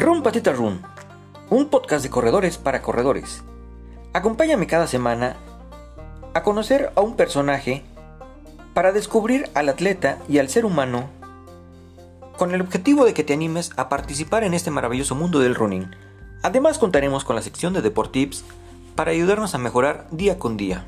Run Patita Run, un podcast de corredores para corredores. Acompáñame cada semana a conocer a un personaje para descubrir al atleta y al ser humano con el objetivo de que te animes a participar en este maravilloso mundo del running. Además contaremos con la sección de Deportips para ayudarnos a mejorar día con día.